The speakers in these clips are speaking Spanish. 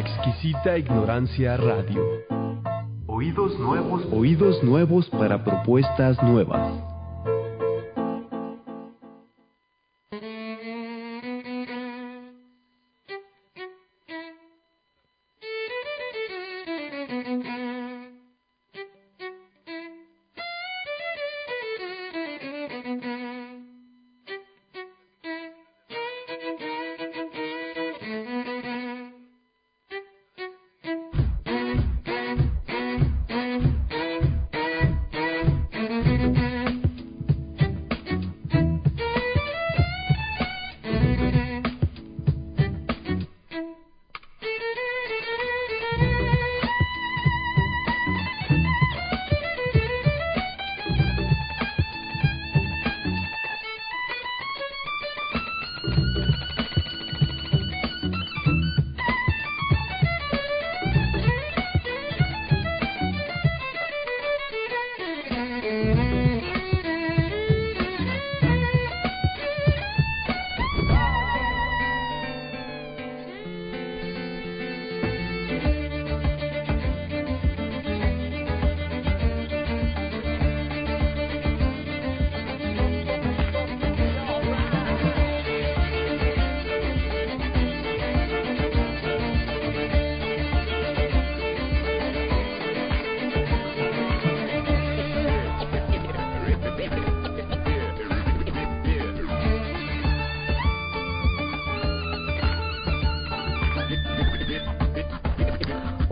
La exquisita ignorancia radio. Oídos nuevos, oídos nuevos para propuestas nuevas.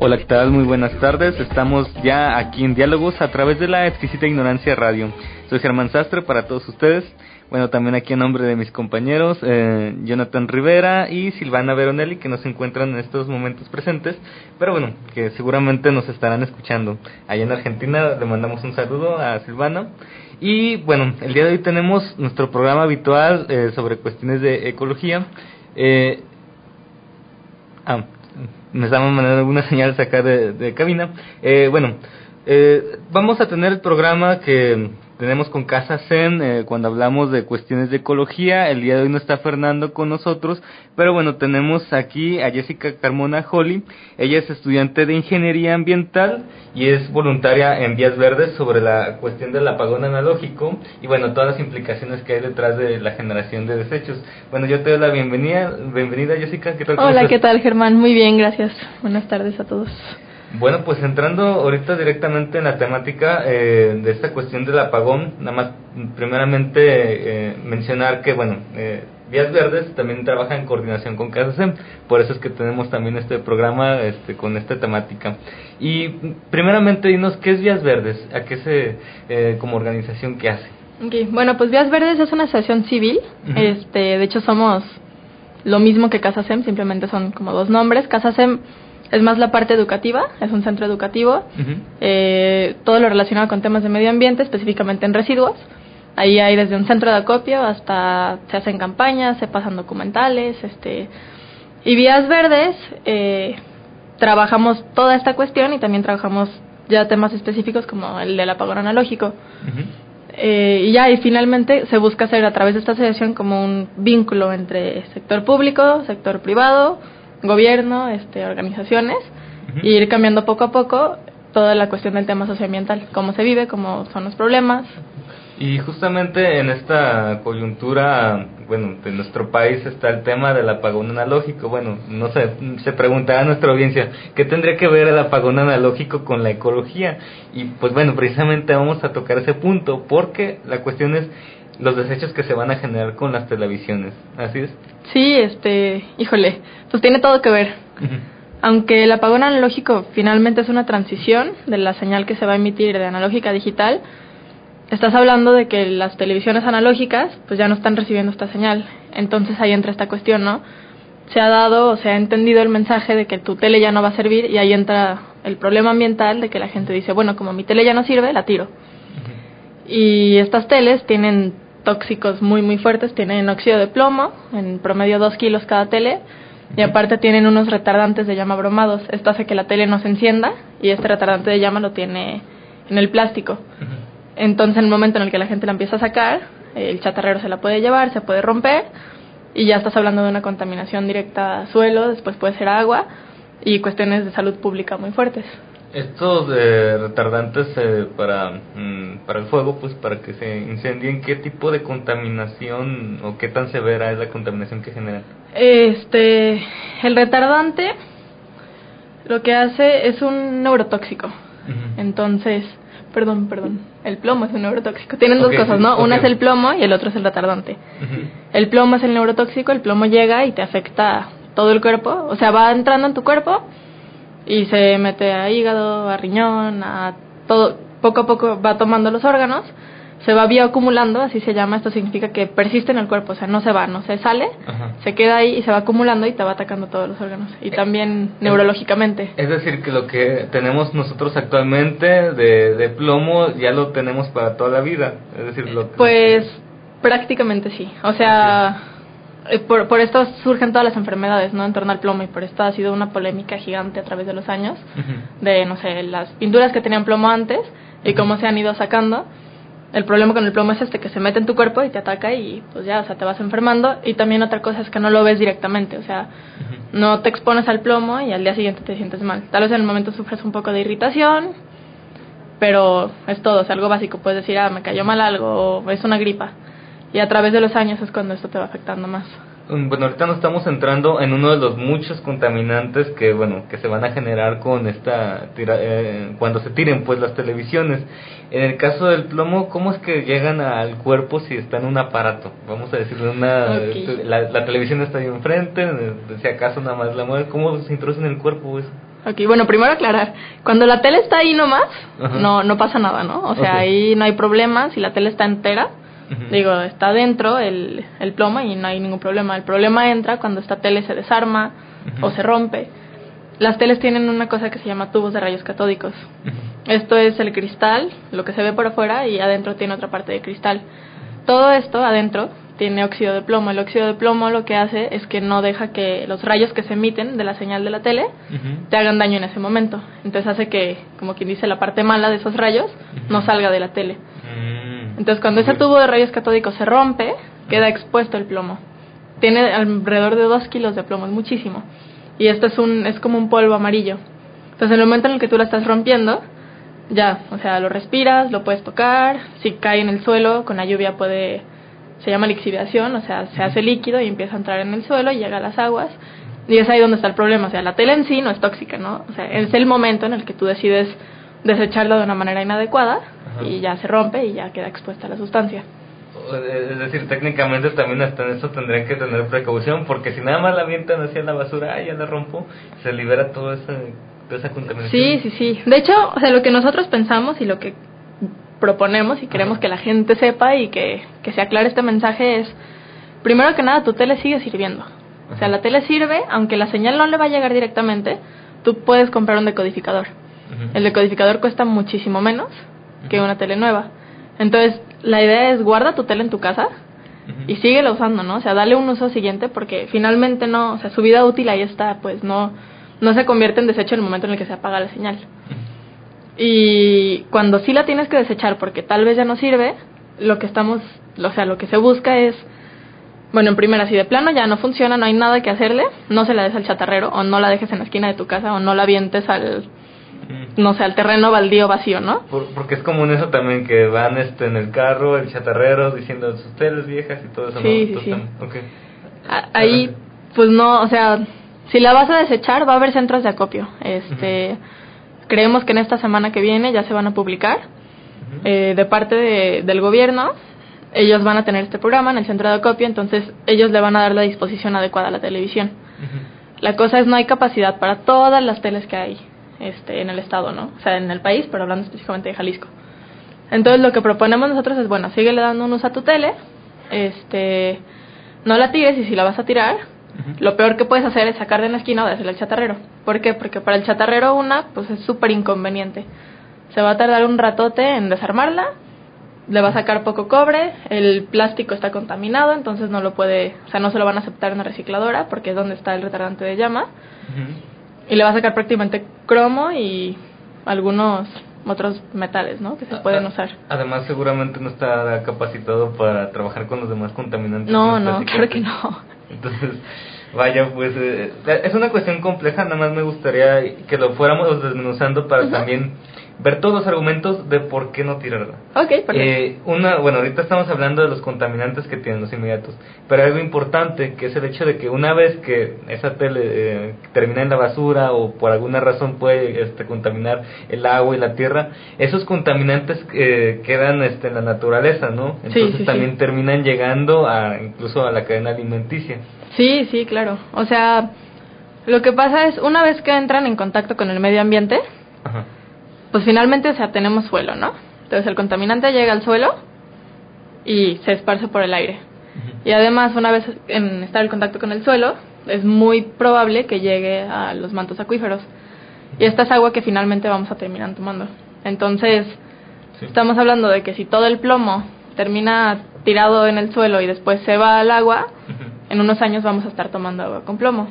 Hola, ¿qué? Muy buenas tardes. Estamos ya aquí en Diálogos a través de la exquisita ignorancia radio. Soy Germán Sastre para todos ustedes. Bueno, también aquí en nombre de mis compañeros, eh, Jonathan Rivera y Silvana Veronelli, que no se encuentran en estos momentos presentes, pero bueno, que seguramente nos estarán escuchando. Allá en Argentina le mandamos un saludo a Silvana. Y bueno, el día de hoy tenemos nuestro programa habitual eh, sobre cuestiones de ecología. Eh, ah, me estaban mandando algunas señales acá de, de cabina. Eh, bueno, eh, vamos a tener el programa que tenemos con Casa Zen eh, cuando hablamos de cuestiones de ecología. El día de hoy no está Fernando con nosotros, pero bueno, tenemos aquí a Jessica Carmona Holly. Ella es estudiante de ingeniería ambiental y es voluntaria en Vías Verdes sobre la cuestión del apagón analógico y bueno, todas las implicaciones que hay detrás de la generación de desechos. Bueno, yo te doy la bienvenida, bienvenida Jessica. ¿Qué tal? Hola, ¿qué tal Germán? Muy bien, gracias. Buenas tardes a todos. Bueno, pues entrando ahorita directamente en la temática eh, de esta cuestión del apagón, nada más primeramente eh, mencionar que, bueno, eh, Vías Verdes también trabaja en coordinación con CASASEM, por eso es que tenemos también este programa este, con esta temática. Y primeramente dinos, ¿qué es Vías Verdes? ¿A qué se, eh, como organización, qué hace? Okay. Bueno, pues Vías Verdes es una asociación civil, este, de hecho somos lo mismo que CASASEM, simplemente son como dos nombres. CASASEM es más la parte educativa, es un centro educativo, eh, todo lo relacionado con temas de medio ambiente, específicamente en residuos. Ahí hay desde un centro de acopio hasta se hacen campañas, se pasan documentales, este y vías verdes. Eh, trabajamos toda esta cuestión y también trabajamos ya temas específicos como el del apagón analógico. eh, y ya, y finalmente se busca hacer a través de esta asociación como un vínculo entre sector público, sector privado, gobierno, este, organizaciones, y ir cambiando poco a poco toda la cuestión del tema socioambiental, cómo se vive, cómo son los problemas. Y justamente en esta coyuntura, bueno, de nuestro país está el tema del apagón analógico. Bueno, no sé, se preguntará a nuestra audiencia, ¿qué tendría que ver el apagón analógico con la ecología? Y pues bueno, precisamente vamos a tocar ese punto, porque la cuestión es los desechos que se van a generar con las televisiones. ¿Así es? Sí, este, híjole, pues tiene todo que ver. Aunque el apagón analógico finalmente es una transición de la señal que se va a emitir de analógica a digital, estás hablando de que las televisiones analógicas pues ya no están recibiendo esta señal. Entonces ahí entra esta cuestión, ¿no? se ha dado o se ha entendido el mensaje de que tu tele ya no va a servir y ahí entra el problema ambiental de que la gente dice, bueno, como mi tele ya no sirve, la tiro. Y estas teles tienen tóxicos muy, muy fuertes, tienen óxido de plomo, en promedio 2 kilos cada tele, y aparte tienen unos retardantes de llama bromados. Esto hace que la tele no se encienda y este retardante de llama lo tiene en el plástico. Entonces, en el momento en el que la gente la empieza a sacar, el chatarrero se la puede llevar, se puede romper y ya estás hablando de una contaminación directa a suelo, después puede ser agua y cuestiones de salud pública muy fuertes. Estos eh, retardantes eh, para, mm, para el fuego, pues para que se incendien, ¿qué tipo de contaminación o qué tan severa es la contaminación que generan? Este, el retardante lo que hace es un neurotóxico. Entonces, perdón, perdón, el plomo es un neurotóxico. Tienen dos cosas, ¿no? Una es el plomo y el otro es el retardante. El plomo es el neurotóxico, el plomo llega y te afecta todo el cuerpo, o sea, va entrando en tu cuerpo y se mete a hígado, a riñón, a todo, poco a poco va tomando los órganos, se va bioacumulando, así se llama, esto significa que persiste en el cuerpo, o sea, no se va, no se sale, se queda ahí y se va acumulando y te va atacando todos los órganos, y también neurológicamente. Es decir, que lo que tenemos nosotros actualmente de, de plomo ya lo tenemos para toda la vida, es decir, lo Pues prácticamente sí, o sea... Eh, por, por esto surgen todas las enfermedades, ¿no? En torno al plomo y por esto ha sido una polémica gigante a través de los años de, no sé, las pinturas que tenían plomo antes y cómo se han ido sacando. El problema con el plomo es este que se mete en tu cuerpo y te ataca y pues ya, o sea, te vas enfermando. Y también otra cosa es que no lo ves directamente, o sea, no te expones al plomo y al día siguiente te sientes mal. Tal vez en el momento sufres un poco de irritación, pero es todo, es algo básico. Puedes decir, ah, me cayó mal algo, o es una gripa y a través de los años es cuando esto te va afectando más. Mm, bueno, ahorita nos estamos entrando en uno de los muchos contaminantes que, bueno, que se van a generar con esta, eh, cuando se tiren pues las televisiones. En el caso del plomo, ¿cómo es que llegan al cuerpo si está en un aparato? Vamos a decir, una, la, televisión está ahí enfrente, si acaso nada más la mueve, ¿cómo se introduce en el cuerpo eso? Ok, bueno, primero aclarar, cuando la tele está ahí nomás, no, no pasa nada, ¿no? O sea, ahí no hay problema, si la tele está entera, Digo, está dentro el, el plomo y no hay ningún problema. El problema entra cuando esta tele se desarma o se rompe. Las teles tienen una cosa que se llama tubos de rayos catódicos. Esto es el cristal, lo que se ve por afuera, y adentro tiene otra parte de cristal. Todo esto adentro tiene óxido de plomo. El óxido de plomo lo que hace es que no deja que los rayos que se emiten de la señal de la tele te hagan daño en ese momento. Entonces hace que, como quien dice, la parte mala de esos rayos no salga de la tele. Entonces, cuando ese tubo de rayos catódicos se rompe, queda expuesto el plomo. Tiene alrededor de 2 kilos de plomo, es muchísimo. Y esto es, un, es como un polvo amarillo. Entonces, en el momento en el que tú lo estás rompiendo, ya, o sea, lo respiras, lo puedes tocar. Si cae en el suelo, con la lluvia puede. Se llama lixiviación, o sea, se hace líquido y empieza a entrar en el suelo y llega a las aguas. Y es ahí donde está el problema. O sea, la tela en sí no es tóxica, ¿no? O sea, es el momento en el que tú decides desecharla de una manera inadecuada y ya se rompe y ya queda expuesta la sustancia. Es decir, técnicamente también hasta en eso tendrían que tener precaución, porque si nada más la avientan hacia la basura, ah, ya la rompo, se libera toda esa, toda esa contaminación. Sí, sí, sí. De hecho, o sea, lo que nosotros pensamos y lo que proponemos y queremos que la gente sepa y que, que se aclare este mensaje es, primero que nada, tu tele sigue sirviendo. O sea, la tele sirve, aunque la señal no le va a llegar directamente, tú puedes comprar un decodificador. El decodificador cuesta muchísimo menos que una tele nueva. Entonces, la idea es guarda tu tele en tu casa y síguela usando, ¿no? O sea, dale un uso siguiente porque finalmente no, o sea, su vida útil ahí está, pues no no se convierte en desecho en el momento en el que se apaga la señal. Y cuando sí la tienes que desechar porque tal vez ya no sirve, lo que estamos, o sea, lo que se busca es bueno, en primera, si de plano ya no funciona, no hay nada que hacerle, no se la des al chatarrero o no la dejes en la esquina de tu casa o no la avientes al no sé, al terreno baldío vacío, ¿no? porque es común eso también, que van este en el carro, el chatarrero, diciendo sus teles viejas y todo eso. Sí, sí, sí. Ahí, pues no, o sea, si la vas a desechar, va a haber centros de acopio. Este, Creemos que en esta semana que viene ya se van a publicar eh, de parte de, del gobierno. Ellos van a tener este programa en el centro de acopio, entonces ellos le van a dar la disposición adecuada a la televisión. La cosa es no hay capacidad para todas las teles que hay este, en el estado, ¿no? O sea, en el país, pero hablando específicamente de Jalisco. Entonces lo que proponemos nosotros es, bueno, síguele dando un uso a tu tele, este, no la tires y si la vas a tirar, Lo peor que puedes hacer es sacar de la esquina o hacerle al chatarrero. ¿Por qué? Porque para el chatarrero una, pues es súper inconveniente. Se va a tardar un ratote en desarmarla, le va a sacar poco cobre, el plástico está contaminado, entonces no lo puede, o sea, no se lo van a aceptar en la recicladora porque es donde está el retardante de llama. Y le va a sacar prácticamente cromo y algunos otros metales, ¿no? Que se pueden usar. Además, seguramente no está capacitado para trabajar con los demás contaminantes. No, no, claro que no. Entonces, vaya, pues eh, es una cuestión compleja, nada más me gustaría que lo fuéramos desmenuzando para también ver todos los argumentos de por qué no tirarla. Ok, perfecto. Eh, una, bueno, ahorita estamos hablando de los contaminantes que tienen los inmediatos, pero algo importante que es el hecho de que una vez que esa tele eh, termina en la basura o por alguna razón puede este, contaminar el agua y la tierra, esos contaminantes eh, quedan este, en la naturaleza, ¿no? Entonces también terminan llegando a incluso a la cadena alimenticia. Sí, sí, claro. O sea, lo que pasa es una vez que entran en contacto con el medio ambiente, Ajá pues finalmente, o sea, tenemos suelo, ¿no? Entonces el contaminante llega al suelo y se esparce por el aire. Y además, una vez en estar en contacto con el suelo, es muy probable que llegue a los mantos acuíferos. Y esta es agua que finalmente vamos a terminar tomando. Entonces, estamos hablando de que si todo el plomo termina tirado en el suelo y después se va al agua, en unos años vamos a estar tomando agua con plomo.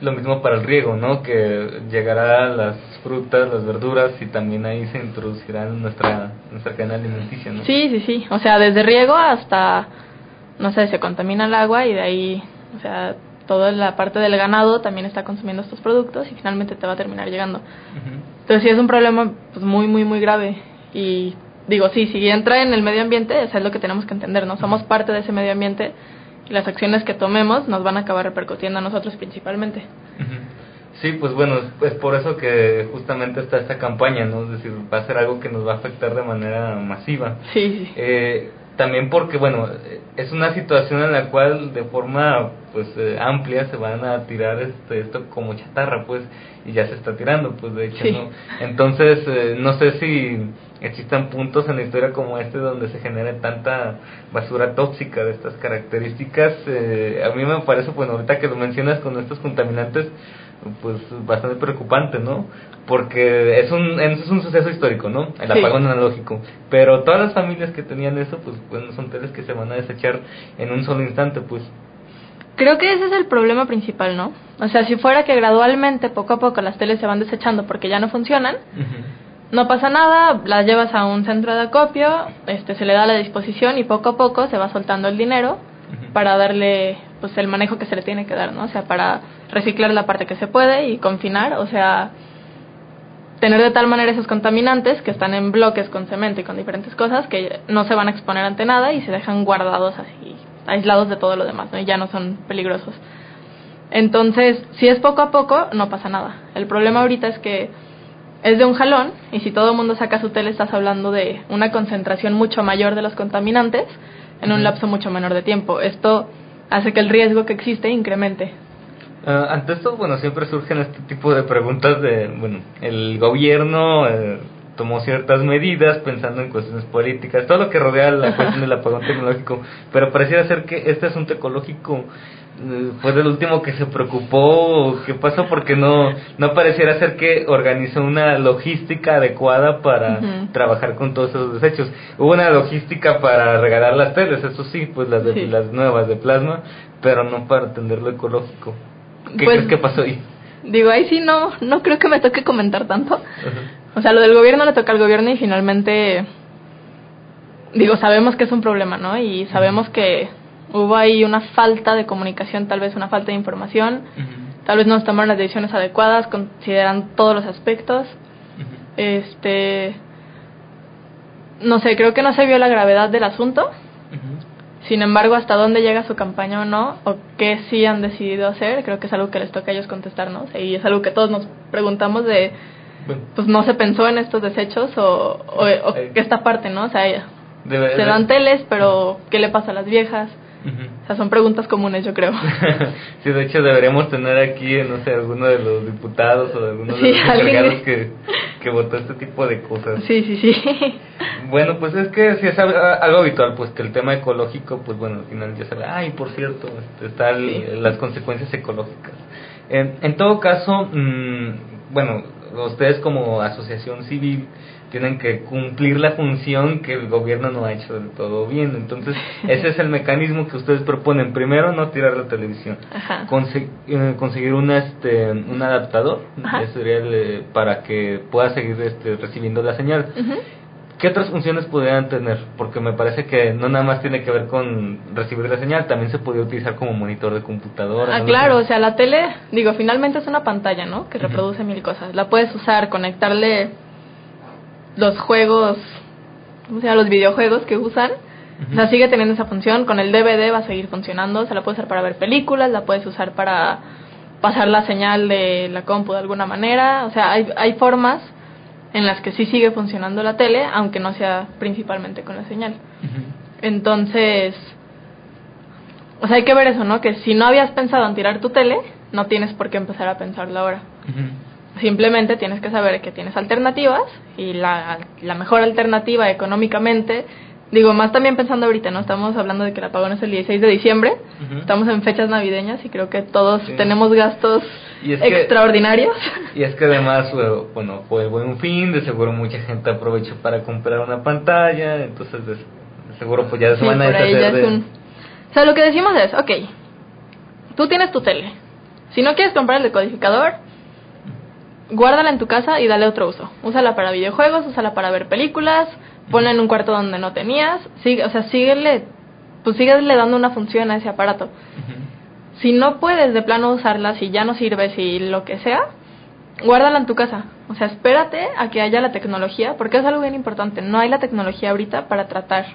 Lo mismo para el riego, ¿no? Que llegará las frutas, las verduras y también ahí se introducirá en nuestra, nuestra cadena alimenticia, ¿no? Sí, sí, sí. O sea, desde riego hasta, no sé, se contamina el agua y de ahí, o sea, toda la parte del ganado también está consumiendo estos productos y finalmente te va a terminar llegando. Entonces sí es un problema pues muy, muy, muy grave. Y digo, sí, si entra en el medio ambiente, eso es lo que tenemos que entender, ¿no? Somos parte de ese medio ambiente las acciones que tomemos nos van a acabar repercutiendo a nosotros principalmente. Sí, pues bueno, es por eso que justamente está esta campaña, ¿no? Es decir, va a ser algo que nos va a afectar de manera masiva. Sí. Eh, también porque, bueno, es una situación en la cual de forma pues eh, amplia se van a tirar este, esto como chatarra, pues, y ya se está tirando, pues de hecho, ¿no? Entonces, eh, no sé si existan puntos en la historia como este donde se genere tanta basura tóxica de estas características. Eh, a mí me parece, bueno, ahorita que lo mencionas con estos contaminantes, pues bastante preocupante, ¿no? Porque es un, es un suceso histórico, ¿no? El apagón analógico. Pero todas las familias que tenían eso, pues bueno, son teles que se van a desechar en un solo instante, pues. Creo que ese es el problema principal, ¿no? O sea, si fuera que gradualmente, poco a poco, las teles se van desechando porque ya no funcionan, no pasa nada, las llevas a un centro de acopio, este, se le da la disposición y poco a poco se va soltando el dinero para darle pues el manejo que se le tiene que dar, ¿no? O sea, para reciclar la parte que se puede y confinar, o sea, tener de tal manera esos contaminantes que están en bloques con cemento y con diferentes cosas que no se van a exponer ante nada y se dejan guardados así, aislados de todo lo demás, ¿no? Y ya no son peligrosos. Entonces, si es poco a poco, no pasa nada. El problema ahorita es que es de un jalón y si todo el mundo saca su tele estás hablando de una concentración mucho mayor de los contaminantes en un lapso mucho menor de tiempo. Esto hace que el riesgo que existe incremente. Uh, ante esto, bueno, siempre surgen este tipo de preguntas de, bueno, el gobierno eh, tomó ciertas medidas pensando en cuestiones políticas, todo lo que rodea la cuestión del apagón tecnológico, pero pareciera ser que este asunto ecológico eh, fue del último que se preocupó, ¿qué pasó? Porque no, no pareciera ser que organizó una logística adecuada para trabajar con todos esos desechos. Hubo una logística para regalar las teles, eso sí, pues las, de, las nuevas de plasma, pero no para atender lo ecológico. ¿Qué pues, crees que pasó ahí? Digo, ahí sí no, no creo que me toque comentar tanto. O sea, lo del gobierno le toca al gobierno y finalmente, digo, sabemos que es un problema, ¿no? Y sabemos que hubo ahí una falta de comunicación, tal vez una falta de información, tal vez no tomaron las decisiones adecuadas, consideran todos los aspectos. Este, no sé, creo que no se vio la gravedad del asunto sin embargo, hasta dónde llega su campaña o no, o qué sí han decidido hacer, creo que es algo que les toca a ellos contestarnos. Y es algo que todos nos preguntamos de, pues no se pensó en estos desechos o, o, que esta parte, ¿no? O sea, se dan teles, pero ¿qué le pasa a las viejas? O sea, son preguntas comunes, yo creo. sí, de hecho deberíamos tener aquí, no sé, alguno de los diputados o de alguno de los encargados que, que votó este tipo de cosas. Sí, sí, sí. Bueno, pues es que si es algo habitual, pues que el tema ecológico, pues bueno, al final ya sabe, ay, por cierto, este, están las consecuencias ecológicas. En, en todo caso, mmm, bueno, ustedes como asociación civil tienen que cumplir la función que el gobierno no ha hecho del todo bien. Entonces, ese es el mecanismo que ustedes proponen. Primero, no tirar la televisión. Eh, conseguir una, este, un adaptador sería eh, para que pueda seguir este, recibiendo la señal. ¿Qué otras funciones podrían tener? Porque me parece que no nada más tiene que ver con recibir la señal, también se podría utilizar como monitor de computadora. Ah, claro, o sea, la tele, digo, finalmente es una pantalla, ¿no? Que reproduce mil cosas. La puedes usar, conectarle los juegos, o sea, los videojuegos que usan. O sea, sigue teniendo esa función. Con el DVD va a seguir funcionando. Se la puedes usar para ver películas, la puedes usar para pasar la señal de la compu de alguna manera. O sea, hay, hay formas en las que sí sigue funcionando la tele, aunque no sea principalmente con la señal. Entonces, o sea, hay que ver eso, ¿no? Que si no habías pensado en tirar tu tele, no tienes por qué empezar a pensarlo ahora. Simplemente tienes que saber que tienes alternativas y la, la mejor alternativa económicamente Digo, más también pensando ahorita, ¿no? Estamos hablando de que la apagón es el 16 de diciembre, estamos en fechas navideñas y creo que todos tenemos gastos extraordinarios. y es que además, bueno, fue el buen fin, de seguro mucha gente aprovechó para comprar una pantalla, entonces de, seguro pues ya se van a deshacer O sea, lo que decimos es, ok, tú tienes tu tele, si no quieres comprar el decodificador, guárdala en tu casa y dale otro uso. Úsala para videojuegos, úsala para ver películas, ponla en un cuarto donde no tenías, sigue, o sea, síguele, pues síguele dando una función a ese aparato. Si no puedes de plano usarla, si ya no sirve, si lo que sea, guárdala en tu casa. O sea, espérate a que haya la tecnología, porque es algo bien importante. No hay la tecnología ahorita para tratar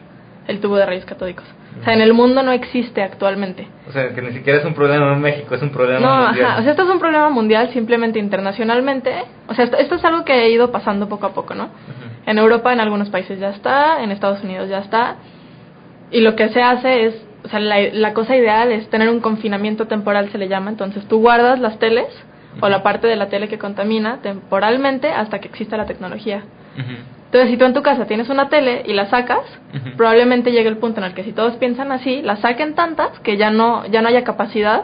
el tubo de rayos catódicos. O sea, en el mundo no existe actualmente. O sea, que ni siquiera es un problema en México, es un problema no, mundial. Ajá, o sea, esto es un problema mundial simplemente internacionalmente. O sea, esto, esto es algo que ha ido pasando poco a poco, ¿no? En Europa, en algunos países ya está, en Estados Unidos ya está. Y lo que se hace es, o sea, la, la cosa ideal es tener un confinamiento temporal, se le llama. Entonces tú guardas las teles o la parte de la tele que contamina temporalmente hasta que exista la tecnología. Entonces, si tú en tu casa tienes una tele y la sacas, probablemente llegue el punto en el que si todos piensan así, la saquen tantas que ya no ya no haya capacidad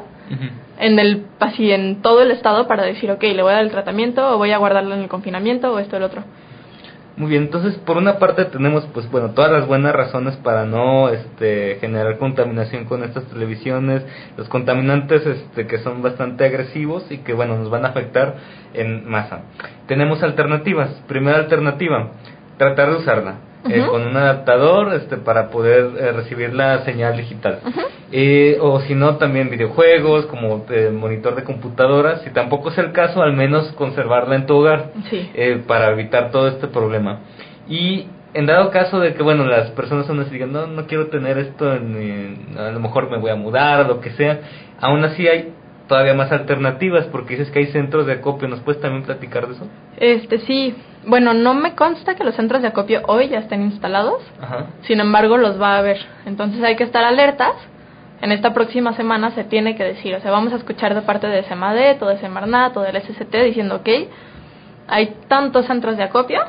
en el así en todo el estado para decir, ok, le voy a dar el tratamiento o voy a guardarlo en el confinamiento o esto o el otro. Muy bien, entonces por una parte tenemos pues bueno todas las buenas razones para no este generar contaminación con estas televisiones, los contaminantes este que son bastante agresivos y que bueno nos van a afectar en masa. Tenemos alternativas. Primera alternativa, tratar de usarla eh, con un adaptador este para poder eh, recibir la señal digital. Eh, o si no también videojuegos como monitor de computadoras si tampoco es el caso al menos conservarla en tu hogar para evitar todo este problema. Y en dado caso de que bueno las personas aún así digan no no quiero tener esto en, a lo mejor me voy a mudar o lo que sea aún así hay todavía más alternativas porque dices que hay centros de acopio. Nos puedes también platicar de eso este sí bueno, no me consta que los centros de acopio hoy ya estén instalados, sin embargo los va a haber. Entonces hay que estar alertas. En esta próxima semana se tiene que decir, o sea, vamos a escuchar de parte de SEMADET o de SEMARNAT o del SST diciendo, ok, hay tantos centros de acopio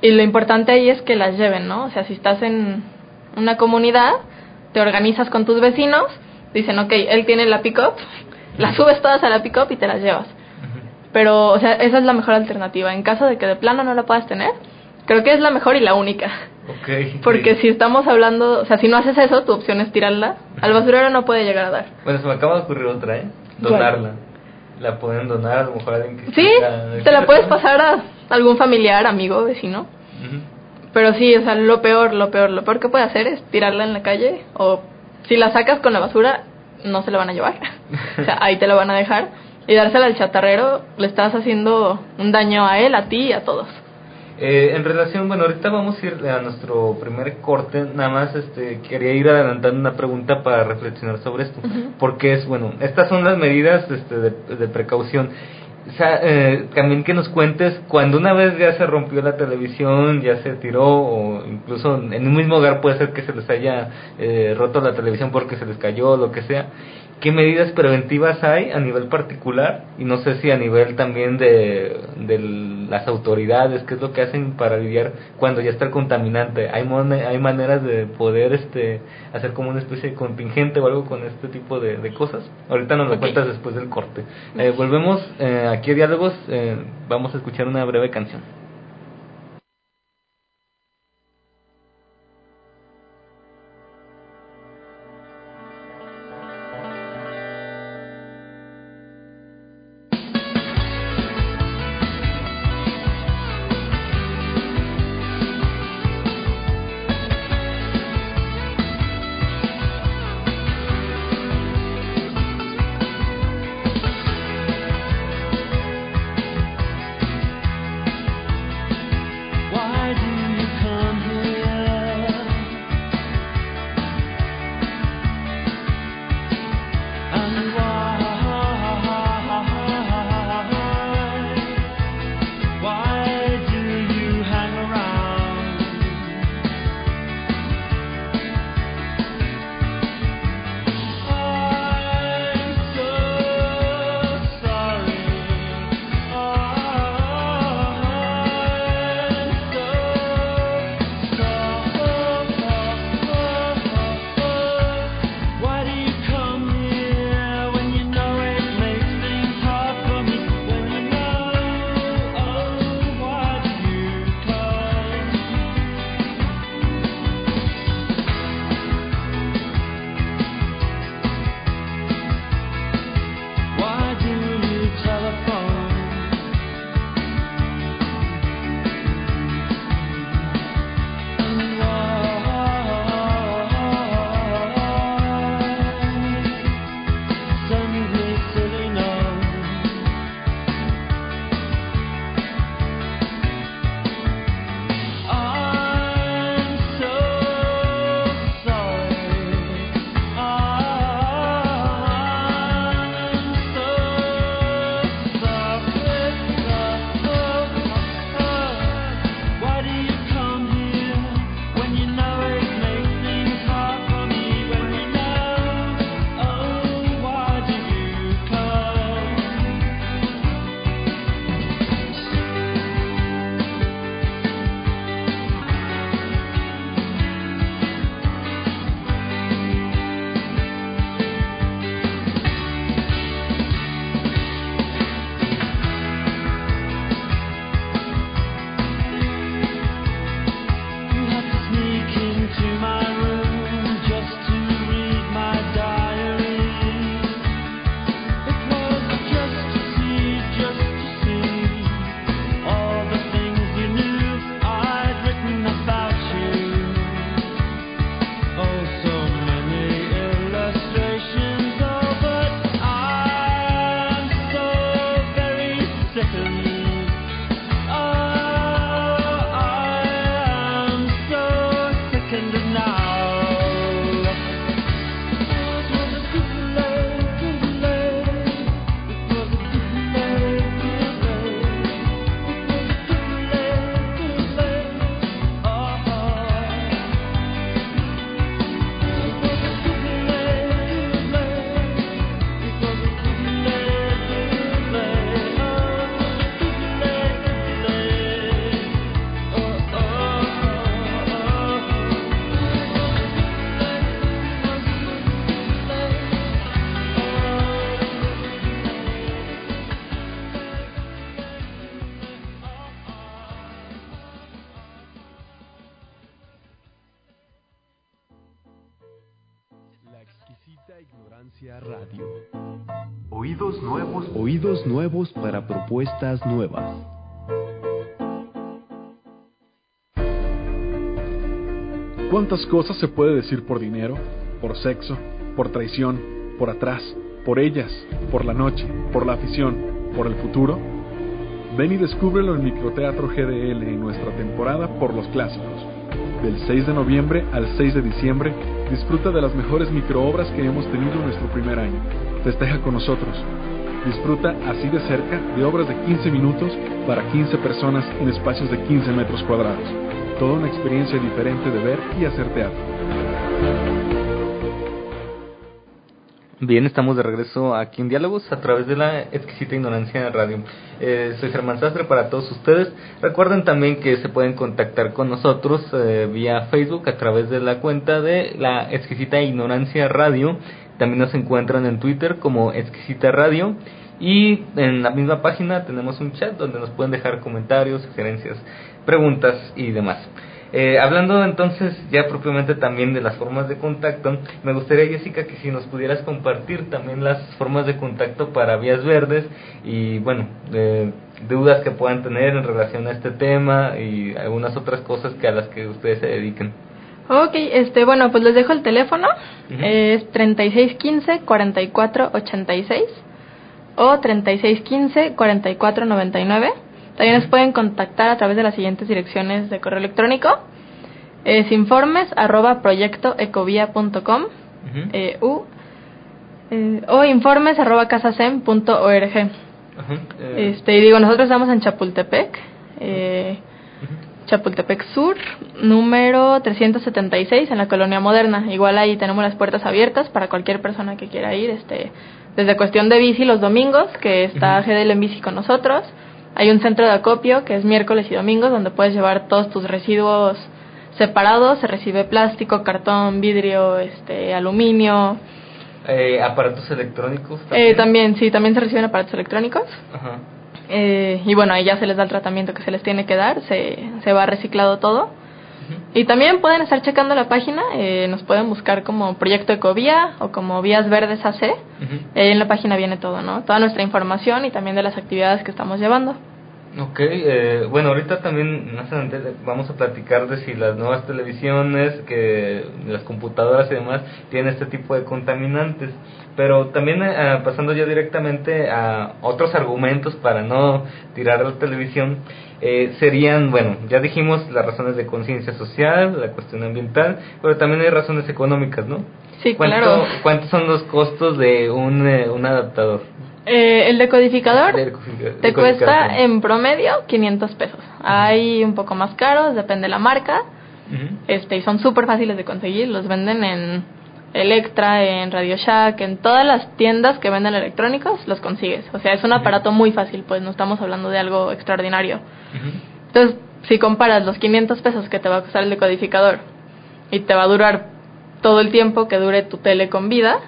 y lo importante ahí es que las lleven, ¿no? O sea, si estás en una comunidad, te organizas con tus vecinos, dicen, ok, él tiene la pick-up, las subes todas a la pick-up y te las llevas. Pero, o sea, esa es la mejor alternativa. En caso de que de plano no la puedas tener, creo que es la mejor y la única. Okay, Porque si estamos hablando, o sea, si no haces eso, tu opción es tirarla. Al basurero no puede llegar a dar. Bueno, se me acaba de ocurrir otra, ¿eh? Donarla. La pueden donar a lo mejor a alguien que... Sí, te la puedes pasar a algún familiar, amigo, vecino. Pero sí, o sea, lo peor, lo peor, lo peor que puede hacer es tirarla en la calle o si la sacas con la basura, no se la van a llevar. o sea, ahí te la van a dejar y dársela al chatarrero, le estás haciendo un daño a él, a ti y a todos. Eh, en relación, bueno, ahorita vamos a ir a nuestro primer corte, nada más este, quería ir adelantando una pregunta para reflexionar sobre esto, porque es, bueno, estas son las medidas este, de, precaución o sea, eh, también que nos cuentes cuando una vez ya se rompió la televisión, ya se tiró o incluso en un mismo hogar puede ser que se les haya eh, roto la televisión porque se les cayó o lo que sea. ¿Qué medidas preventivas hay a nivel particular y no sé si a nivel también de, de las autoridades, qué es lo que hacen para lidiar cuando ya está el contaminante? ¿Hay, hay maneras de poder este hacer como una especie de contingente o algo con este tipo de, cosas? Ahorita nos lo cuentas después del corte. Eh, volvemos eh, aquí a Diálogos, eh, vamos a escuchar una breve canción. Propuestas nuevas. ¿Cuántas cosas se puede decir por dinero, por sexo, por traición, por atrás, por ellas, por la noche, por la afición, por el futuro? Ven y descúbrelo en Microteatro GDL en nuestra temporada por los clásicos. Del 6 de noviembre al 6 de diciembre, disfruta de las mejores microobras que hemos tenido en nuestro primer año. Festeja con nosotros Disfruta así de cerca de obras de 15 minutos para 15 personas en espacios de 15 metros cuadrados. Toda una experiencia diferente de ver y hacer teatro. Bien, estamos de regreso aquí en Diálogos a través de la exquisita ignorancia radio. Eh, soy Germán Sastre para todos ustedes. Recuerden también que se pueden contactar con nosotros eh, vía Facebook a través de la cuenta de la exquisita ignorancia radio. También nos encuentran en Twitter como exquisita radio. Y en la misma página tenemos un chat donde nos pueden dejar comentarios, sugerencias, preguntas y demás. Eh, hablando entonces ya propiamente también de las formas de contacto, me gustaría Jessica que si nos pudieras compartir también las formas de contacto para Vías Verdes y bueno, eh, dudas que puedan tener en relación a este tema y algunas otras cosas que a las que ustedes se dediquen. Ok, este, bueno, pues les dejo el teléfono, es 3615-4486 o 3615-4499. También nos pueden contactar a través de las siguientes direcciones de correo electrónico. Es informes arroba proyectoecovía.com eh, u, eh, o informes arroba casasem.org. Eh, Este, y digo, nosotros estamos en Chapultepec, eh, Chapultepec Sur, número 376 en la Colonia Moderna. Igual ahí tenemos las puertas abiertas para cualquier persona que quiera ir. Este, desde cuestión de bici los domingos, que está GDL en bici con nosotros. Hay un centro de acopio que es miércoles y domingos donde puedes llevar todos tus residuos separados. Se recibe plástico, cartón, vidrio, este, aluminio. eh, aparatos electrónicos Eh, también, sí, también se reciben aparatos electrónicos. Ajá. Eh, y bueno, ahí ya se les da el tratamiento que se les tiene que dar, se, se va reciclado todo. Y también pueden estar checando la página, eh, nos pueden buscar como Proyecto Ecovía o como Vías Verdes AC. Eh, en la página viene todo, ¿no? Toda nuestra información y también de las actividades que estamos llevando. Ok, eh, bueno, ahorita también más adelante vamos a platicar de si las nuevas televisiones, que las computadoras y demás tienen este tipo de contaminantes, pero también eh, pasando ya directamente a otros argumentos para no tirar la televisión, eh, serían, bueno, ya dijimos las razones de conciencia social, la cuestión ambiental, pero también hay razones económicas, ¿no? Sí, ¿Cuánto- claro. ¿Cuántos son los costos de un, eh, un adaptador? Eh, el decodificador De- de- te cuesta en promedio 500 pesos. Hay un poco más caros, depende de la marca. Este y son súper fáciles de conseguir los venden en Electra en Radio Shack en todas las tiendas que venden electrónicos los consigues. O sea es un aparato muy fácil pues no estamos hablando de algo extraordinario. Entonces si comparas los 500 pesos que te va a costar el decodificador y te va a durar todo el tiempo que dure tu tele con vida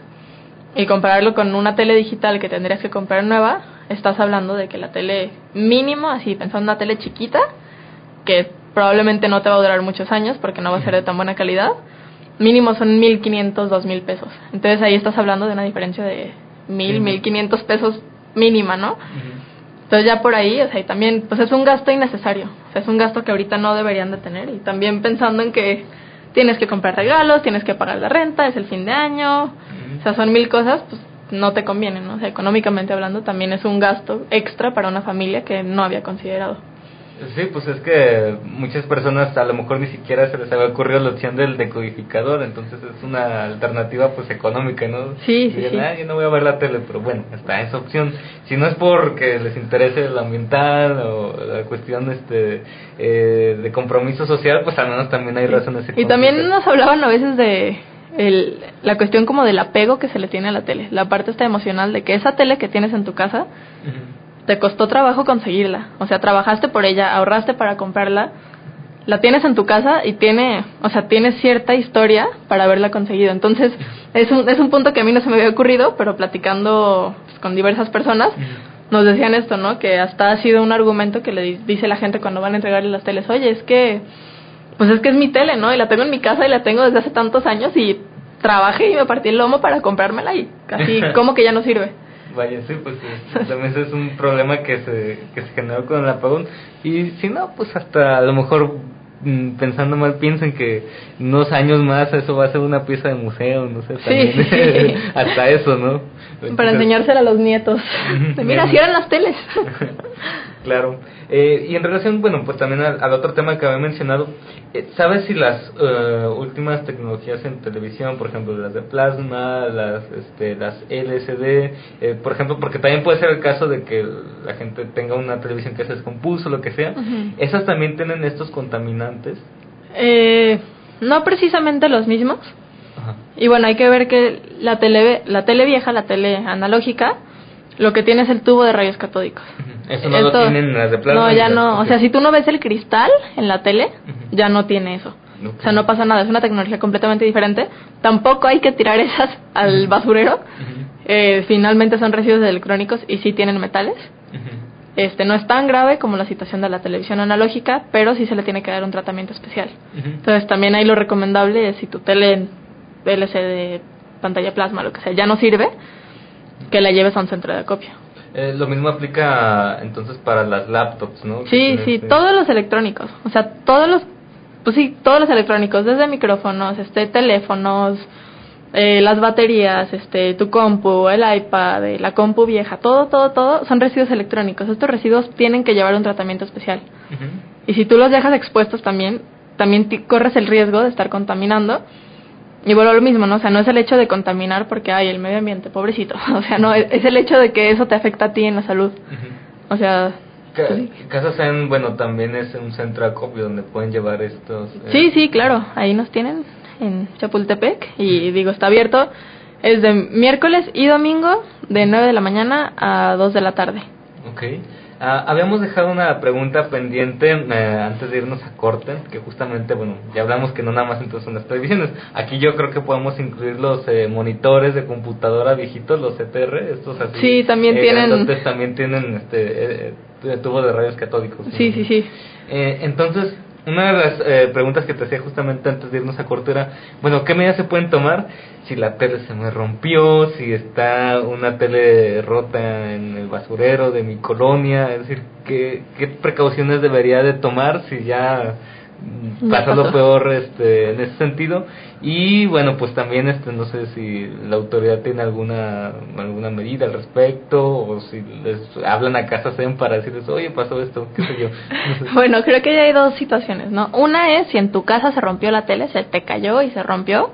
y compararlo con una tele digital que tendrías que comprar nueva estás hablando de que la tele mínimo así pensando en una tele chiquita que probablemente no te va a durar muchos años porque no va a ser de tan buena calidad, mínimo son 1.500, 2.000 pesos. Entonces ahí estás hablando de una diferencia de 1.000, 1.500 pesos mínima, ¿no? Entonces ya por ahí, o sea, y también, pues es un gasto innecesario, o sea, es un gasto que ahorita no deberían de tener y también pensando en que tienes que comprar regalos, tienes que pagar la renta, es el fin de año, o sea, son mil cosas, pues no te conviene, ¿no? O sea, económicamente hablando también es un gasto extra para una familia que no había considerado. Sí, pues es que muchas personas a lo mejor ni siquiera se les había ocurrido la opción del decodificador, entonces es una alternativa pues económica, ¿no? Sí, sí, Dicen, sí. "Ah, yo no voy a ver la tele, pero bueno, está esa opción. Si no es porque les interese lo ambiental o la cuestión este eh, de compromiso social, pues al menos también hay razones Y también económicas. nos hablaban a veces de el, la cuestión como del apego que se le tiene a la tele, la parte esta emocional de que esa tele que tienes en tu casa Ujú. Te costó trabajo conseguirla, o sea, trabajaste por ella, ahorraste para comprarla, la tienes en tu casa y tiene, o sea, tiene cierta historia para haberla conseguido. Entonces, es un, es un punto que a mí no se me había ocurrido, pero platicando pues, con diversas personas, nos decían esto, ¿no? Que hasta ha sido un argumento que le di- dice la gente cuando van a entregarle las teles, oye, es que, pues es que es mi tele, ¿no? Y la tengo en mi casa y la tengo desde hace tantos años y trabajé y me partí el lomo para comprármela y casi como que ya no sirve. Vaya, sí, pues es- también ese es un problema que se, que se generó con el apagón. Y si no, pues hasta a lo mejor mm, pensando mal piensen que unos años más eso va a ser una pieza de museo, no sé, también. Sí, hasta eso, ¿no? Para Entonces, enseñársela a los nietos. Mira, así eran las teles. Claro. Eh, y en relación, bueno, pues también al, al otro tema que había mencionado, eh, ¿sabes si las eh, últimas tecnologías en televisión, por ejemplo, las de plasma, las, este, las LCD, eh, por ejemplo, porque también puede ser el caso de que la gente tenga una televisión que se descompuso, lo que sea. ¿esas también tienen estos contaminantes? Eh, no precisamente los mismos. Ajá. Y bueno, hay que ver que la tele, la tele vieja, la tele analógica, lo que tiene es el tubo de rayos catódicos. Eso no lo tienen las de plasma. No, ya no. O sea, si tú no ves el cristal en la tele, ya no tiene eso. O sea, no pasa nada. Es una tecnología completamente diferente. Tampoco hay que tirar esas al basurero. Eh, finalmente son residuos electrónicos y sí tienen metales. Este no es tan grave como la situación de la televisión analógica, pero sí se le tiene que dar un tratamiento especial. Entonces también ahí lo recomendable es si tu tele LCD, pantalla plasma, lo que sea, ya no sirve, que la lleves a un centro de acopio. Eh, lo mismo aplica entonces para las laptops, ¿no? Sí, sí, este- todos los electrónicos, o sea, todos los, pues sí, todos los electrónicos, desde micrófonos, este, teléfonos, eh, las baterías, este, tu compu, el iPad, eh, la compu vieja, todo, todo, todo son residuos electrónicos. Estos residuos tienen que llevar un tratamiento especial. Y si tú los dejas expuestos también, también corres el riesgo de estar contaminando. Y bueno, lo mismo, ¿no? O sea, no es el hecho de contaminar porque hay el medio ambiente, pobrecito. O sea, no, es, es el hecho de que eso te afecta a ti en la salud. O sea, Ca- pues sí. Casa Zen, bueno, también es un centro de acopio donde pueden llevar estos... eh, Sí, sí, claro, ahí nos tienen en Chapultepec y digo, está abierto. Es de miércoles y domingo de 9 de la mañana a 2 de la tarde. Ok. Ah, habíamos dejado una pregunta pendiente eh, antes de irnos a corte, que justamente, bueno, ya hablamos que no nada más entonces son las televisiones. Aquí yo creo que podemos incluir los eh, monitores de computadora viejitos, los CTR, estos así. Sí, también eh, tienen- grandotes, también tienen este eh, eh, tubo de rayos catódicos. Sí, sí, sí. Eh, entonces, una de las eh, preguntas que te hacía justamente antes de irnos a corte era, bueno, ¿qué medidas se pueden tomar si la tele se me rompió, si está una tele rota en el basurero de mi colonia? Es decir, ¿qué, qué precauciones debería de tomar si ya mm, lo pasó. peor este, en ese sentido? Y bueno, pues también este, no sé si la autoridad tiene alguna alguna medida al respecto o si les hablan a Casa Zen para decirles, oye, pasó esto, qué sé yo. No sé. Bueno, creo que ya hay dos situaciones, ¿no? Una es si en tu casa se rompió la tele, se te cayó y se rompió.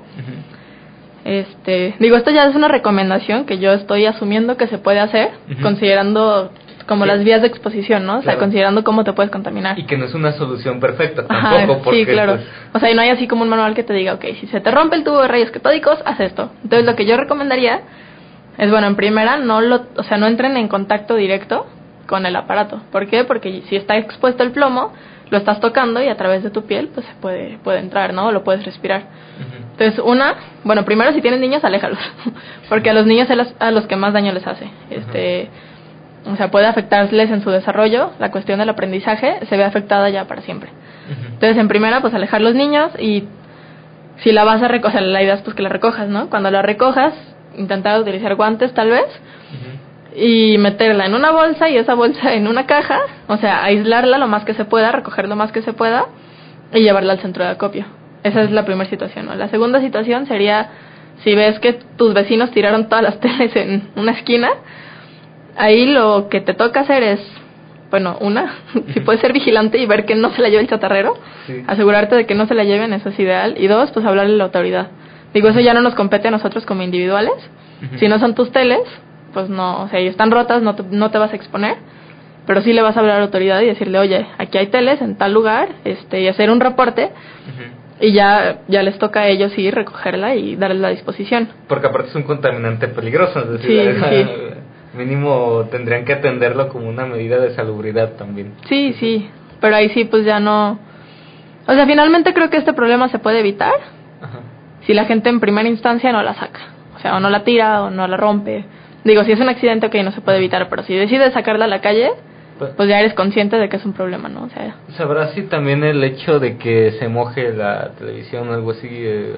Este, digo, esto ya es una recomendación que yo estoy asumiendo que se puede hacer, considerando como Sí. las vías de exposición, ¿no? O sea, Claro. considerando cómo te puedes contaminar. Y que no es una solución perfecta Ajá, tampoco, porque sí, claro. pues, O sea, y no hay así como un manual que te diga, ok, si se te rompe el tubo de rayos catódicos, haz esto. Entonces, lo que yo recomendaría es, bueno, en primera, no lo, o sea, no entren en contacto directo con el aparato. ¿Por qué? Porque si está expuesto el plomo, lo estás tocando y a través de tu piel, pues se puede, puede entrar, ¿no? O lo puedes respirar. Entonces, una, bueno, primero si tienes niños, aléjalos, porque a los niños es a los que más daño les hace. Este, o sea, puede afectarles en su desarrollo, la cuestión del aprendizaje se ve afectada ya para siempre. Entonces, en primera, pues alejar los niños y si la vas a recoger, la idea es pues que la recojas, ¿no? Cuando la recojas, intentar utilizar guantes tal vez y meterla en una bolsa y esa bolsa en una caja, o sea, aislarla lo más que se pueda, recoger lo más que se pueda y llevarla al centro de acopio. Esa es la primera situación, ¿no? La segunda situación sería si ves que tus vecinos tiraron todas las teles en una esquina, ahí lo que te toca hacer es, bueno, una, si puedes ser vigilante y ver que no se la lleve el chatarrero, Sí. asegurarte de que no se la lleven, eso es ideal. Y dos, pues hablarle a la autoridad. Digo, eso ya no nos compete a nosotros como individuales. Si no son tus teles, pues no, o sea, y están rotas, no te, no te vas a exponer. Pero sí le vas a hablar a la autoridad y decirle, oye, aquí hay teles en tal lugar, este, y hacer un reporte. Y ya, ya les toca a ellos ir, recogerla y darles la disposición. Porque aparte es un contaminante peligroso, es decir, Sí, sí. Mínimo tendrían que atenderlo como una medida de salubridad también. Sí, sí, pero ahí sí, pues ya no. O sea, finalmente creo que este problema se puede evitar Ajá. si la gente en primera instancia no la saca. O sea, o no la tira o no la rompe. Digo, si es un accidente, ok, no se puede evitar, pero si decides sacarla a la calle, Pues- pues ya eres consciente de que es un problema, ¿no? O sea, ¿Sabrás si también el hecho de que se moje la televisión o algo así eh,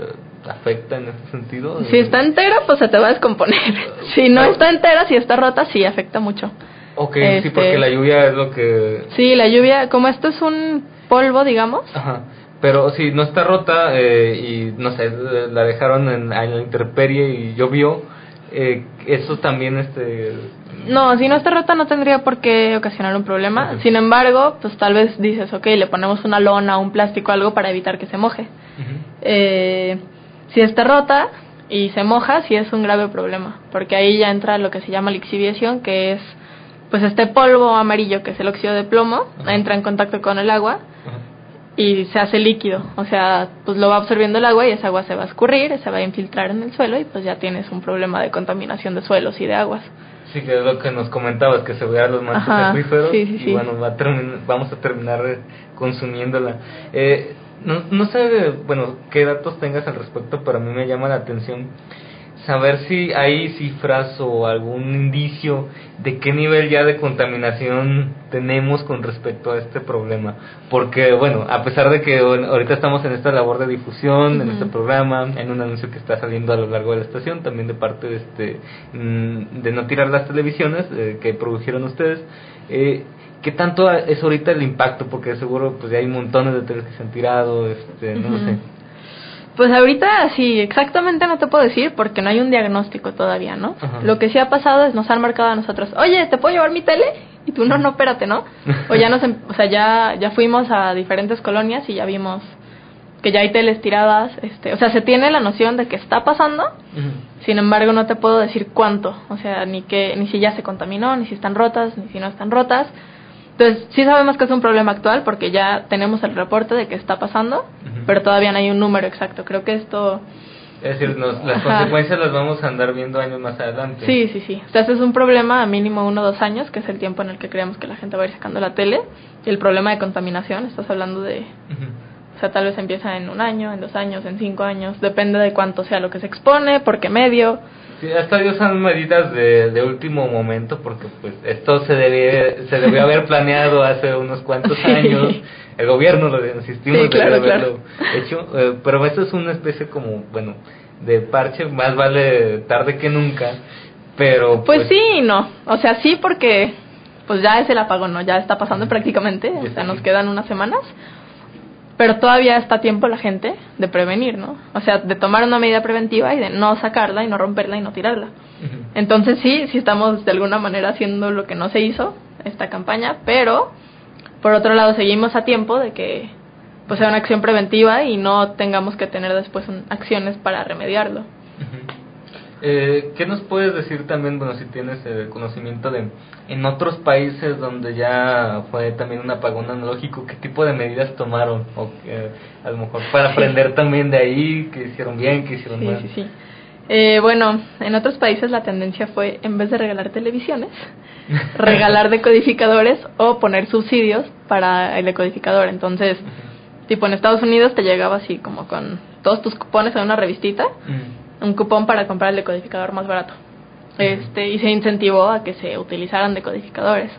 afecta en ese sentido? si está entera, pues se te va a descomponer. Si no está entera, si está rota, sí afecta mucho. Ok, sí, este- porque la lluvia es lo que... Sí, la lluvia, como esto es un polvo, digamos, Ajá. Pero si no está rota eh, y, no sé, la dejaron en, en la intemperie y llovió, eh, eso también este no si no está rota no tendría por qué ocasionar un problema sin embargo pues tal vez dices ok le ponemos una lona un plástico algo para evitar que se moje eh, si está rota y se moja sí es un grave problema porque ahí ya entra lo que se llama lixiviación que es pues este polvo amarillo que es el óxido de plomo entra en contacto con el agua y se hace líquido, o sea, pues lo va absorbiendo el agua y esa agua se va a escurrir, se va a infiltrar en el suelo y pues ya tienes un problema de contaminación de suelos y de aguas. Sí, que es lo que nos comentabas, que se vean los mantos acuíferos y bueno, vamos a terminar consumiéndola. Eh, no, no sé, bueno, qué datos tengas al respecto, pero a mí me llama la atención saber si hay cifras o algún indicio de qué nivel ya de contaminación tenemos con respecto a este problema. Porque, bueno, a pesar de que ahorita estamos en esta labor de difusión, en este programa, en un anuncio que está saliendo a lo largo de la estación, también de parte de, este, mm, de no tirar las televisiones eh, que produjeron ustedes, eh, ¿qué tanto es ahorita el impacto? Porque seguro pues ya hay montones de teles que se han tirado, este, no sé. Pues ahorita sí, exactamente no te puedo decir porque no hay un diagnóstico todavía, ¿no? Lo que sí ha pasado es nos han marcado a nosotros, oye, ¿te puedo llevar mi tele? Y tú, no, no, espérate, ¿no? o ya nos, em, o sea, ya, ya fuimos a diferentes colonias y ya vimos que ya hay teles tiradas, este, o sea, se tiene la noción de que está pasando, sin embargo no te puedo decir cuánto, o sea, ni que, ni si ya se contaminó, ni si están rotas, ni si no están rotas, entonces, sí sabemos que es un problema actual porque ya tenemos el reporte de que está pasando, pero todavía no hay un número exacto. Creo que esto... Es decir, las consecuencias las vamos a andar viendo años más adelante. Sí, sí, sí. Entonces es un problema a mínimo uno o dos años, que es el tiempo en el que creemos que la gente va a ir sacando la tele. Y el problema de contaminación, estás hablando de... O sea, tal vez empieza en un año, en dos años, en cinco años. Depende de cuánto sea lo que se expone, por qué medio. Sí, hasta ellos son medidas de, de, último momento porque pues esto se debe, se debió haber planeado hace unos cuantos años. El gobierno, lo insistimos, sí, haberlo hecho. Eh, pero esto es una especie como, bueno, de parche, más vale tarde que nunca. Pero pues, pues sí no. O sea, sí porque pues ya es el apagón, ¿no? Ya está pasando prácticamente. O sea, nos quedan unas semanas pero todavía está a tiempo la gente de prevenir, ¿no? O sea, de tomar una medida preventiva y de no sacarla y no romperla y no tirarla. Entonces sí, sí estamos de alguna manera haciendo lo que no se hizo, esta campaña, pero por otro lado seguimos a tiempo de que pues sea una acción preventiva y no tengamos que tener después acciones para remediarlo. Eh, ¿Qué nos puedes decir también, bueno, si tienes el conocimiento de en otros países donde ya fue también un apagón analógico, qué tipo de medidas tomaron? O a lo mejor para aprender también de ahí, qué hicieron bien, qué hicieron mal. Sí, sí, eh, bueno, en otros países la tendencia fue, en vez de regalar televisiones, regalar decodificadores o poner subsidios para el decodificador. Entonces, tipo en Estados Unidos te llegaba así como con todos tus cupones en una revistita un cupón para comprar el decodificador más barato. Este, y se incentivó a que se utilizaran decodificadores.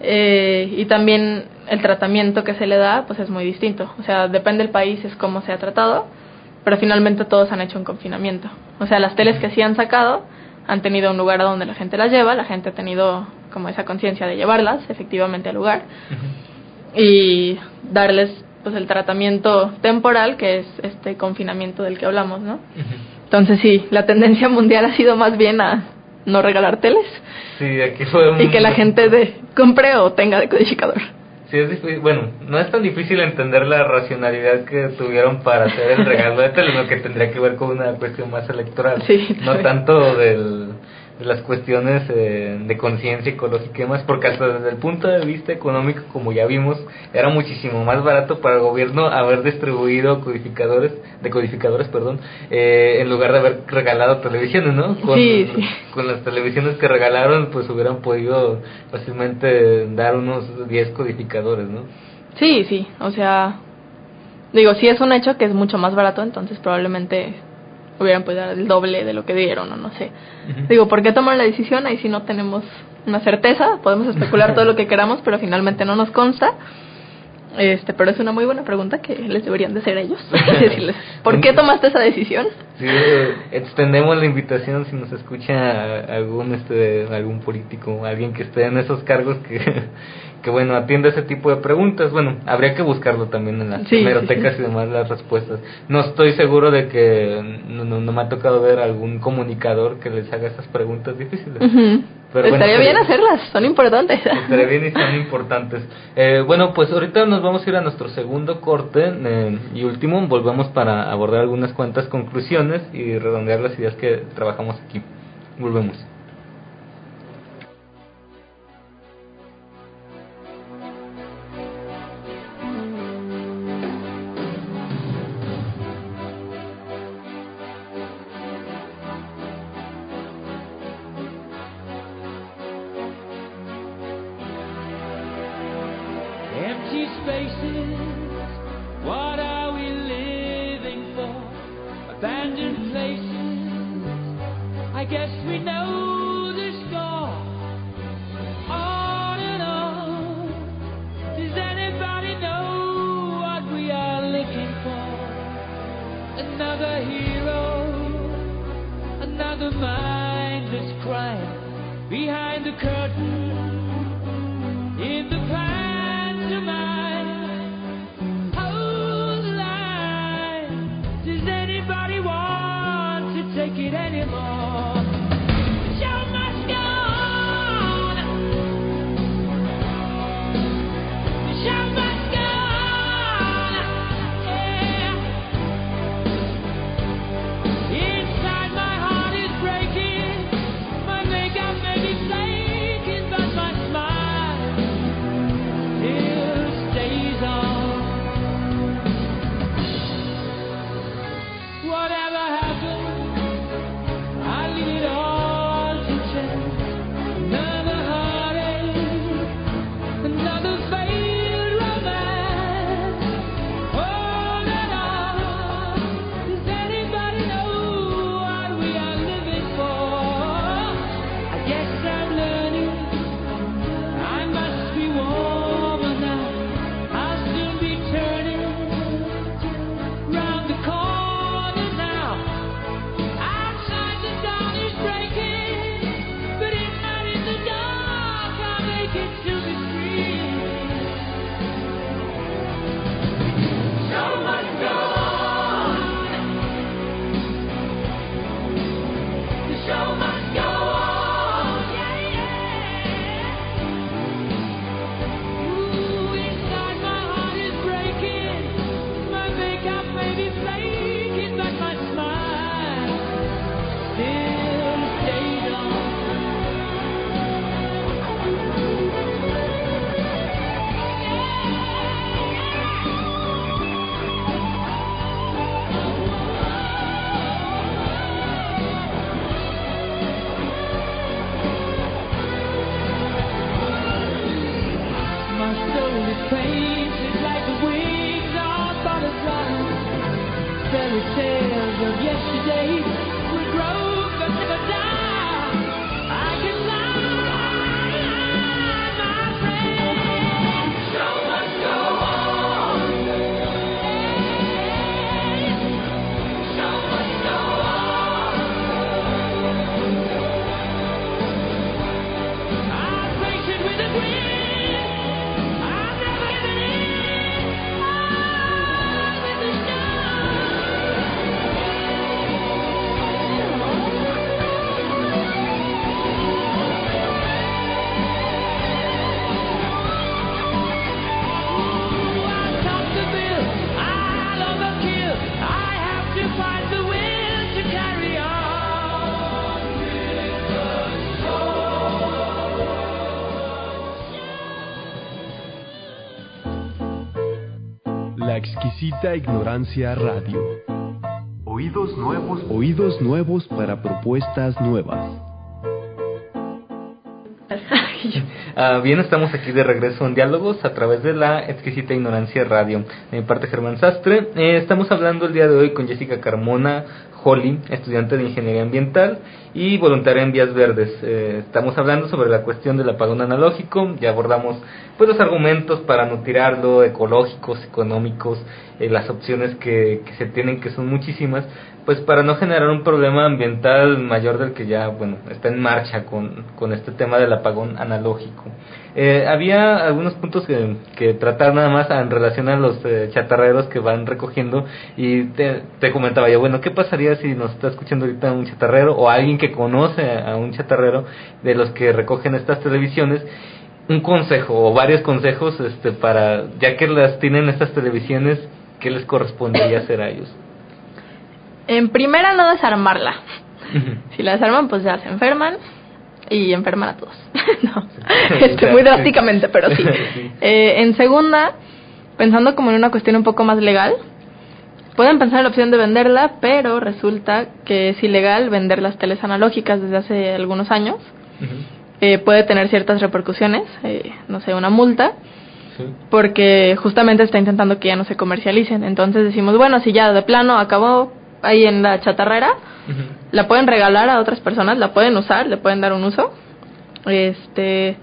eh, y también el tratamiento que se le da pues es muy distinto. O sea, depende del país, es cómo se ha tratado, pero finalmente todos han hecho un confinamiento. O sea, las teles que sí han sacado han tenido un lugar a donde la gente las lleva, la gente ha tenido como esa conciencia de llevarlas efectivamente al lugar y darles pues el tratamiento temporal que es este confinamiento del que hablamos, ¿no? Entonces sí, la tendencia mundial ha sido más bien a no regalar teles. Sí, aquí fue Y que la gente de, compre o tenga decodificador. Sí, es difícil. Bueno, no es tan difícil entender la racionalidad que tuvieron para hacer el regalo de teles, lo que tendría que ver con una cuestión más electoral. Sí, no tanto del de las cuestiones eh, de conciencia ecológica y demás, porque hasta desde el punto de vista económico, como ya vimos, era muchísimo más barato para el gobierno haber distribuido codificadores, decodificadores, perdón, eh, en lugar de haber regalado televisiones, ¿no? Con, sí, con las televisiones que regalaron, pues hubieran podido fácilmente dar unos 10 codificadores, ¿no? Sí, sí, o sea, digo, si es un hecho que es mucho más barato, entonces probablemente hubieran podido dar el doble de lo que dieron o no sé. Digo, ¿por qué toman la decisión? Ahí si no tenemos una certeza, podemos especular todo lo que queramos, pero finalmente no nos consta. Este, pero es una muy buena pregunta que les deberían de hacer ellos. Decirles, ¿por qué tomaste esa decisión? Sí, extendemos la invitación si nos escucha algún este algún político, alguien que esté en esos cargos que que bueno, atiende ese tipo de preguntas. Bueno, habría que buscarlo también en las Sí, sí. y demás las respuestas. No estoy seguro de que no, no, no me ha tocado ver algún comunicador que les haga esas preguntas difíciles. Pero Estaría bien hacerlas, son importantes. Estaría bien y son importantes. Eh, bueno, pues ahorita nos vamos a ir a nuestro segundo corte eh, y último. Volvemos para abordar algunas cuantas conclusiones y redondear las ideas que trabajamos aquí. Volvemos. Exquisita ignorancia radio. Oídos nuevos. Oídos nuevos para propuestas nuevas. Ah, bien, estamos aquí de regreso en Diálogos a través de la exquisita ignorancia radio. De mi parte, Germán Sastre. Eh, estamos hablando el día de hoy con Jessica Carmona Holly, estudiante de Ingeniería Ambiental y voluntaria en Vías Verdes. Eh, estamos hablando sobre la cuestión del apagón analógico. Ya abordamos pues los argumentos para no tirarlo, ecológicos, económicos, eh, las opciones que, que se tienen, que son muchísimas pues para no generar un problema ambiental mayor del que ya bueno está en marcha con, con este tema del apagón analógico. Eh, había algunos puntos que, que, tratar nada más en relación a los eh, chatarreros que van recogiendo y te, te, comentaba yo, bueno, ¿qué pasaría si nos está escuchando ahorita un chatarrero o alguien que conoce a un chatarrero de los que recogen estas televisiones? Un consejo o varios consejos este, para, ya que las tienen estas televisiones, ¿qué les correspondería hacer a ellos? En primera, no desarmarla. Si la desarman, pues ya se enferman y enferman a todos. no, este, muy drásticamente, pero sí. Eh, en segunda, pensando como en una cuestión un poco más legal, pueden pensar en la opción de venderla, pero resulta que es ilegal vender las teles analógicas desde hace algunos años. eh, puede tener ciertas repercusiones, eh, no sé, una multa. Porque justamente está intentando que ya no se comercialicen. Entonces decimos, bueno, si ya de plano acabó, ahí en la chatarrera, uh -huh. la pueden regalar a otras personas, la pueden usar, le pueden dar un uso. Este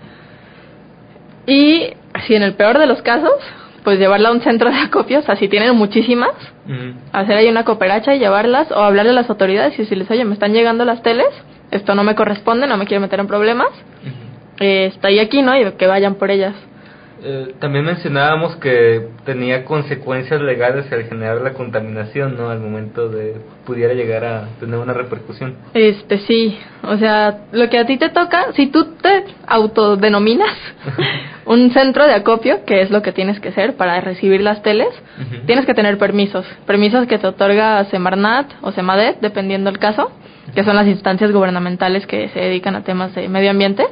y si en el peor de los casos, pues llevarla a un centro de acopio, o sea, si tienen muchísimas, uh -huh. hacer ahí una cooperacha y llevarlas o hablarle a las autoridades y decirles, oye, me están llegando las teles, esto no me corresponde, no me quiero meter en problemas, uh -huh. eh, está ahí aquí, ¿no? Y que vayan por ellas. Eh, también mencionábamos que tenía consecuencias legales al generar la contaminación, ¿no? Al momento de pudiera llegar a tener una repercusión. Este sí, o sea, lo que a ti te toca, si tú te autodenominas un centro de acopio, que es lo que tienes que ser para recibir las teles, uh -huh. tienes que tener permisos, permisos que te otorga Semarnat o Semadet, dependiendo del caso, que son las instancias gubernamentales que se dedican a temas de medio ambiente.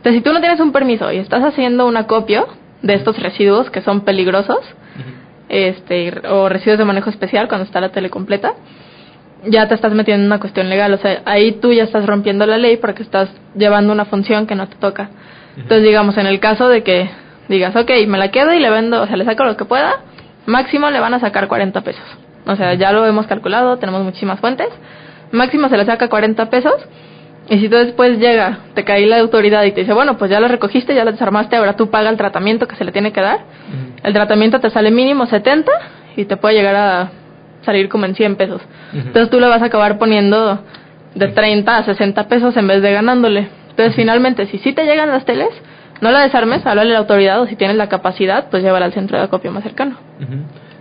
Entonces, si tú no tienes un permiso y estás haciendo un acopio de estos residuos que son peligrosos, uh -huh. este, o residuos de manejo especial cuando está la tele completa, ya te estás metiendo en una cuestión legal. O sea, ahí tú ya estás rompiendo la ley porque estás llevando una función que no te toca. Uh -huh. Entonces, digamos, en el caso de que digas, ok, me la quedo y le vendo, o sea, le saco lo que pueda, máximo le van a sacar 40 pesos. O sea, ya lo hemos calculado, tenemos muchísimas fuentes. Máximo se le saca 40 pesos y si tú después llega, te cae la autoridad y te dice, bueno, pues ya la recogiste, ya la desarmaste, ahora tú paga el tratamiento que se le tiene que dar. Uh -huh. El tratamiento te sale mínimo 70 y te puede llegar a salir como en 100 pesos. Uh -huh. Entonces tú le vas a acabar poniendo de 30 a 60 pesos en vez de ganándole. Entonces finalmente, si sí te llegan las teles, no la desarmes, háblale a la autoridad o si tienes la capacidad, pues llévala al centro de acopio más cercano.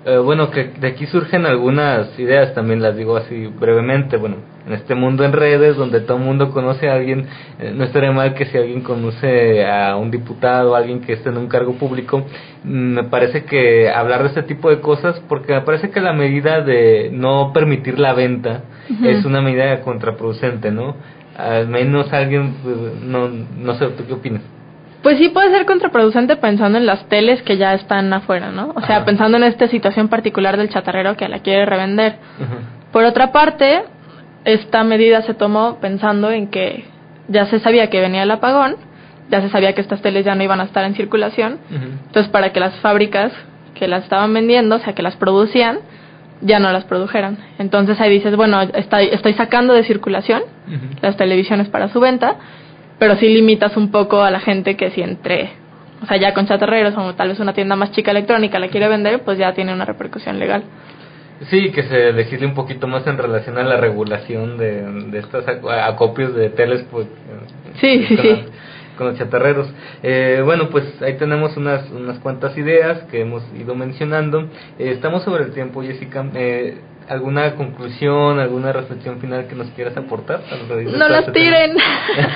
Eh, bueno, que de aquí surgen algunas ideas, también las digo así brevemente. Bueno, en este mundo en redes, donde todo el mundo conoce a alguien, eh, no estaría mal que si alguien conoce a un diputado, a alguien que esté en un cargo público, mm, me parece que hablar de este tipo de cosas, porque me parece que la medida de no permitir la venta uh -huh. es una medida contraproducente, ¿no? Al menos alguien, pues, no, no sé, ¿tú qué opinas? Pues sí puede ser contraproducente pensando en las teles que ya están afuera, ¿no? O sea, Ajá. pensando en esta situación particular del chatarrero que la quiere revender. Ajá. Por otra parte, esta medida se tomó pensando en que ya se sabía que venía el apagón, ya se sabía que estas teles ya no iban a estar en circulación, Ajá. entonces para que las fábricas que las estaban vendiendo, o sea, que las producían, ya no las produjeran. Entonces ahí dices, bueno, estoy, estoy sacando de circulación las televisiones para su venta, pero sí limitas un poco a la gente que si entre, o sea, ya con chatarreros o tal vez una tienda más chica electrónica la quiere vender, pues ya tiene una repercusión legal. Sí, que se legisle un poquito más en relación a la regulación de, de estos acopios de teles, pues. Sí, sí, sí. con los chatarreros. Eh, bueno, pues ahí tenemos unas, unas cuantas ideas que hemos ido mencionando. Eh, estamos sobre el tiempo, Jessica. Eh, ¿Alguna conclusión, alguna reflexión final que nos quieras aportar? No las tiren.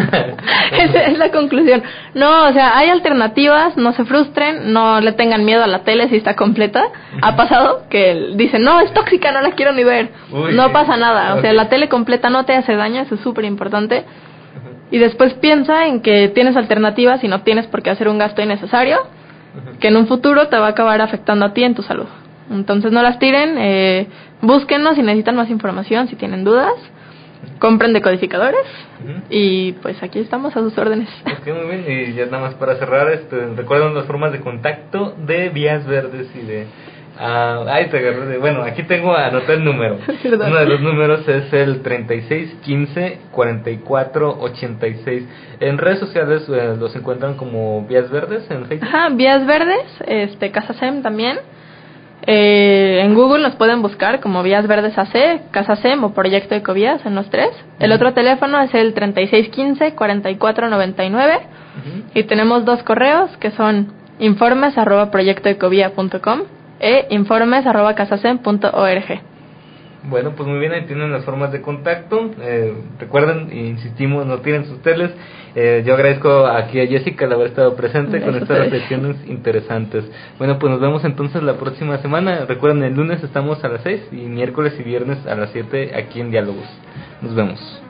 Esa es la conclusión. No, o sea, hay alternativas, no se frustren, no le tengan miedo a la tele si está completa. Ha pasado que dicen, no, es tóxica, no la quiero ni ver. Uy, no pasa nada. O sea, la tele completa no te hace daño, eso es súper importante. Y después piensa en que tienes alternativas y no tienes por qué hacer un gasto innecesario, que en un futuro te va a acabar afectando a ti en tu salud. Entonces no las tiren, eh, búsquenos si necesitan más información, si tienen dudas. compren decodificadores Ujú. y pues aquí estamos a sus órdenes. Ok, muy bien. Y ya nada más para cerrar, este, recuerden las formas de contacto de Vías Verdes y de... ay, te agarré Bueno, aquí tengo anotado el número. Uno de los números es el 36 15 44 86. En redes sociales eh, los encuentran como Vías Verdes en Facebook. Ajá, Vías Verdes, este, Casa SEM también. Eh, en Google nos pueden buscar como Vías Verdes AC, Casa SEM o Proyecto Ecovías en los tres. El otro teléfono es el 3615-4499 Ujú. y tenemos dos correos que son informes arroba proyectoecovía.com e informes arroba casasem.org. Bueno, pues muy bien, ahí tienen las formas de contacto. Eh, recuerden, insistimos, no tienen sus teles. Eh, yo agradezco aquí a Jessica el haber estado presente con Gracias estas reflexiones interesantes. Bueno, pues nos vemos entonces la próxima semana. Recuerden, el lunes estamos a las 6 y miércoles y viernes a las 7 aquí en Diálogos. Nos vemos.